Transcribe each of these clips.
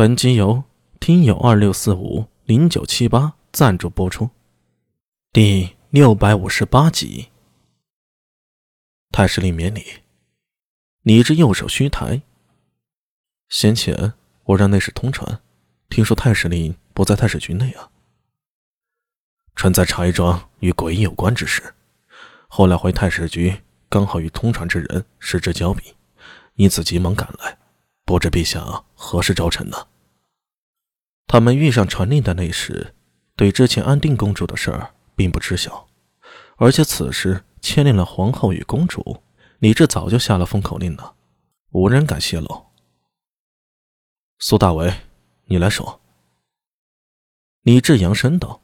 本集由听友二六四五零九七八赞助播出，第六百五十八集。太师令免礼，你这右手虚抬。先前我让内侍通传，听说太师令不在太史局内啊。臣在查一桩与鬼有关之事，后来回太史局，刚好与通传之人失之交臂，因此急忙赶来。不知陛下何时召臣呢？他们遇上传令的那时，对之前安定公主的事儿并不知晓，而且此时牵连了皇后与公主，李治早就下了封口令了，无人敢泄露。苏大为，你来说。李治扬声道。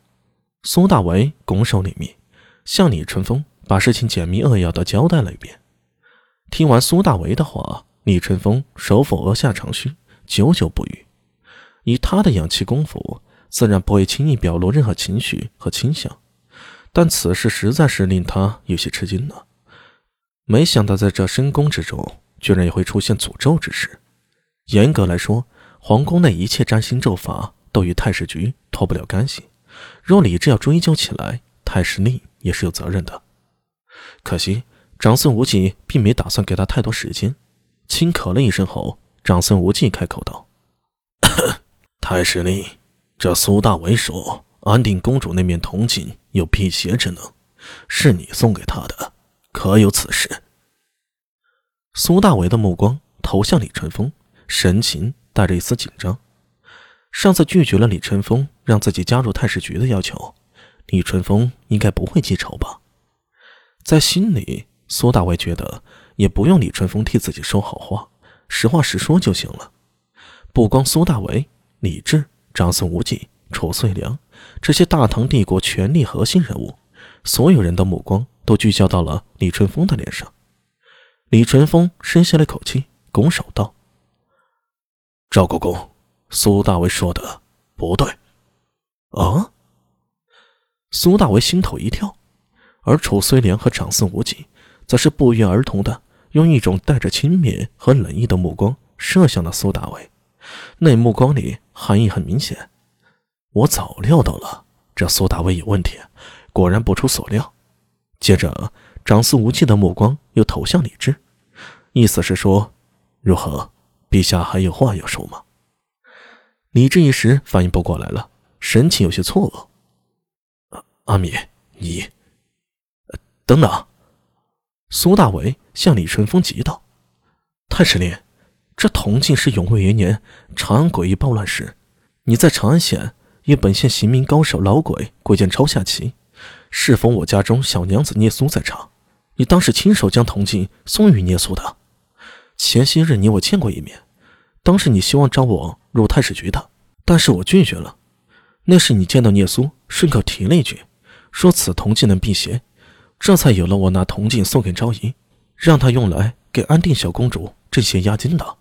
苏大为拱手礼密，向李春风把事情简明扼要的交代了一遍。听完苏大为的话。李春风手抚额下长须，久久不语。以他的养气功夫，自然不会轻易表露任何情绪和倾向。但此事实在是令他有些吃惊了。没想到在这深宫之中，居然也会出现诅咒之事。严格来说，皇宫内一切占星咒法都与太史局脱不了干系。若李治要追究起来，太史令也是有责任的。可惜长孙无忌并没打算给他太多时间。轻咳了一声后，长孙无忌开口道：“ 太师令，这苏大为说安定公主那面铜镜有辟邪之能，是你送给他的，可有此事？”苏大为的目光投向李春风，神情带着一丝紧张。上次拒绝了李春风让自己加入太史局的要求，李春风应该不会记仇吧？在心里，苏大为觉得。也不用李春风替自己说好话，实话实说就行了。不光苏大为、李治、长孙无忌、褚遂良这些大唐帝国权力核心人物，所有人的目光都聚焦到了李淳风的脸上。李淳风深吸了口气，拱手道：“赵国公，苏大为说的不对。”啊！苏大为心头一跳，而褚遂良和长孙无忌则是不约而同的。用一种带着轻蔑和冷意的目光射向了苏大伟，那目光里含义很明显。我早料到了，这苏大伟有问题，果然不出所料。接着，长孙无忌的目光又投向李治，意思是说：“如何，陛下还有话要说吗？”李治一时反应不过来了，神情有些错愕。阿米，你……等等。苏大伟向李春风急道：“太师令，这铜镜是永卫元年长安诡异暴乱时，你在长安县与本县刑名高手老鬼鬼见超下棋，适逢我家中小娘子聂苏在场，你当时亲手将铜镜送与聂苏的。前些日你我见过一面，当时你希望招我入太史局的，但是我拒绝了。那时你见到聂苏，顺口提了一句，说此铜镜能辟邪。”这才有了我拿铜镜送给昭仪，让她用来给安定小公主这些押金的。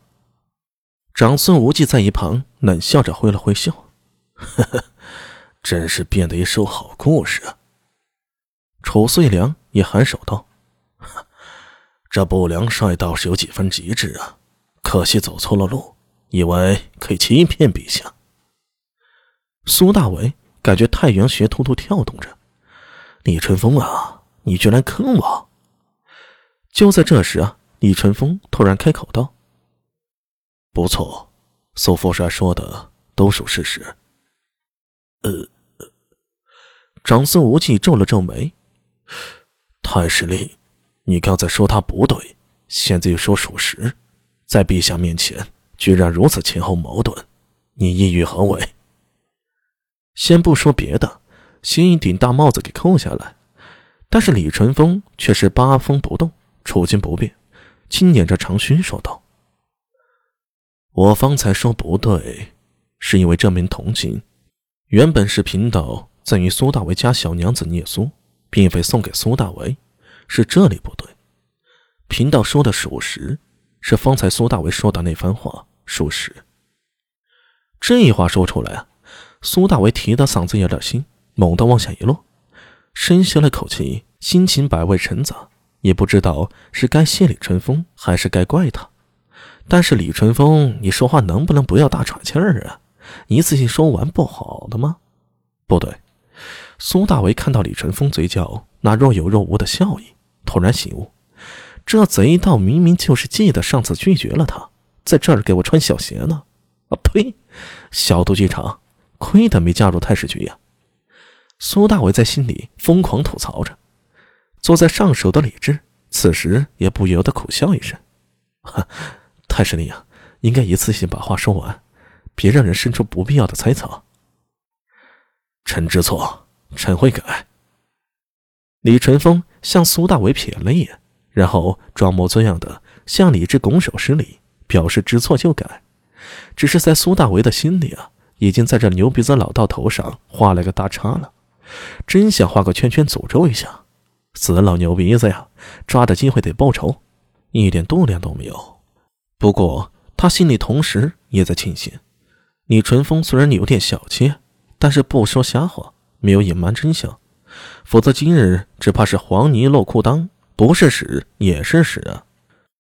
长孙无忌在一旁冷笑着挥了挥袖，呵呵，真是编的一首好故事啊。褚遂良也颔首道：“ 这不良帅倒是有几分机智啊，可惜走错了路，以为可以欺骗陛下。”苏大为感觉太阳穴突突跳动着，李春风啊！你居然坑我！就在这时啊，李春风突然开口道：“不错，苏副帅说的都属事实。”呃，长孙无忌皱了皱眉：“太师令，你刚才说他不对，现在又说属实，在陛下面前居然如此前后矛盾，你意欲何为？”先不说别的，先一顶大帽子给扣下来。但是李淳风却是八风不动，处境不变，轻捻着长须说道：“我方才说不对，是因为这名铜镜原本是贫道赠与苏大为家小娘子聂苏，并非送给苏大为，是这里不对。贫道说的属实，是方才苏大为说的那番话属实。”这话说出来啊，苏大为提的嗓子有点心，猛地往下一落。深吸了口气，心情百味陈杂，也不知道是该谢李春风，还是该怪他。但是李春风，你说话能不能不要大喘气儿啊？一次性说完不好的吗？不对。苏大为看到李春风嘴角那若有若无的笑意，突然醒悟：这贼道明明就是记得上次拒绝了他，在这儿给我穿小鞋呢！啊呸！小肚鸡肠，亏得没加入太史局呀！苏大为在心里疯狂吐槽着。坐在上首的李治此时也不由得苦笑一声：“哈，太师令啊，应该一次性把话说完，别让人生出不必要的猜测。”臣知错。臣会改。李淳风向苏大伟瞥了一眼，然后装模作样的向李治拱手施礼，表示知错就改。只是在苏大伟的心里啊，已经在这牛鼻子老道头上画了个大叉了，真想画个圈圈诅咒一下，死老牛鼻子呀！抓的机会得报仇，一点度量都没有。不过他心里同时也在庆幸，李淳风虽然有点小气，但是不说瞎话。没有隐瞒真相，否则今日只怕是黄泥落裤裆，不是屎也是屎啊！